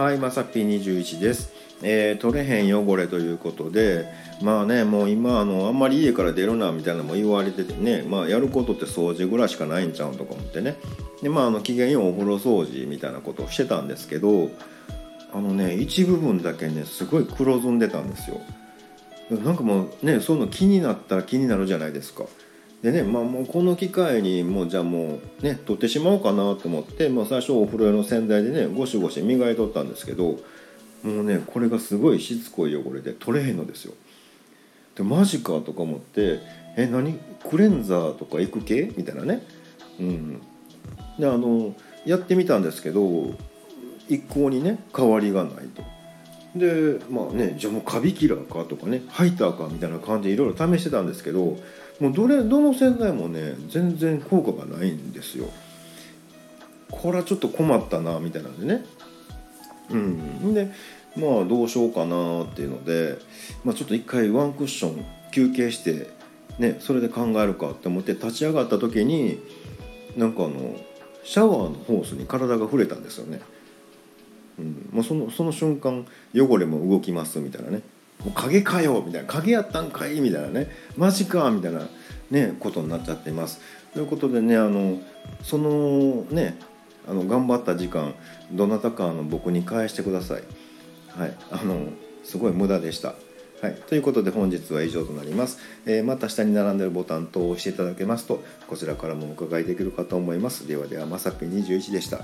はい、まさぴ21です、えー取れへん汚れということでまあねもう今あのあんまり家から出るなみたいなのも言われててね、まあ、やることって掃除ぐらいしかないんちゃうんとか思ってね。でまああの機嫌よお風呂掃除みたいなことをしてたんですけどあのね一部分だけねすごい黒ずんでたんですよ。なんかもうねそういうの気になったら気になるじゃないですか。でねまあもうこの機会にもうじゃあもうね取ってしまおうかなと思って、まあ、最初お風呂用の洗剤でねゴシゴシ磨いとったんですけどもうねこれがすごいしつこい汚れで取れへんのですよ。でマジかとか思って「え何？クレンザーとか行く系?」みたいなね。うん。であのやってみたんですけど一向にね変わりがないと。でまあねじゃあもうカビキラーかとかねハイターかみたいな感じでいろいろ試してたんですけどもうどれどの洗剤もね全然効果がないんですよ。これはちょっと困ったなみたいなんでね。うん。でまあどうしようかなっていうので、まあ、ちょっと一回ワンクッション休憩してねそれで考えるかって思って立ち上がった時になんかあのシャワーのホースに体が触れたんですよね。うん、もうそのその瞬間汚れも動きますみたいなね「もう影かよ」みたいな「影やったんかい」みたいなね「マジか」みたいなねことになっちゃっています。ということでねあのそのねあの頑張った時間どなたかの僕に返してください。はい、あのすごい無駄でした。はい、ということで本日は以上となります、えーまた下に並んでるボタン等を押していただけますとこちらからもお伺いできるかと思います。ではではまさぴ21でした。